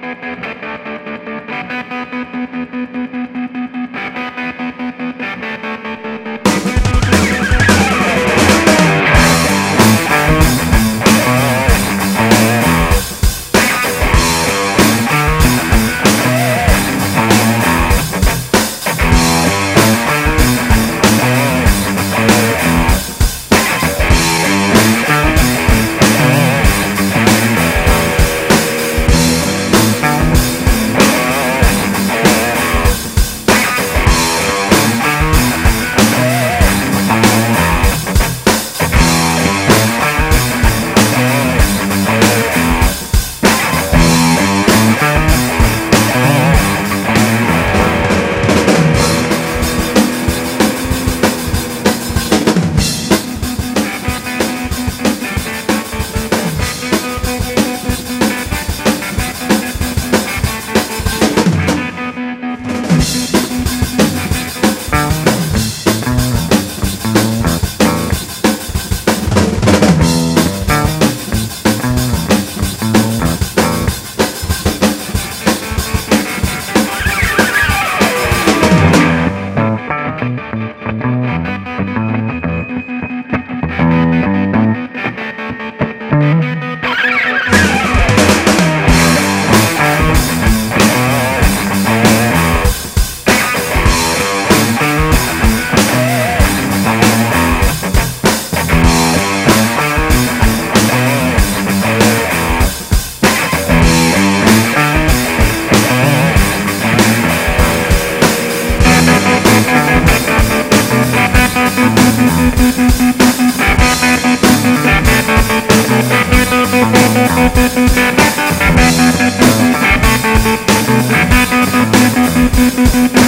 Thank Thank you.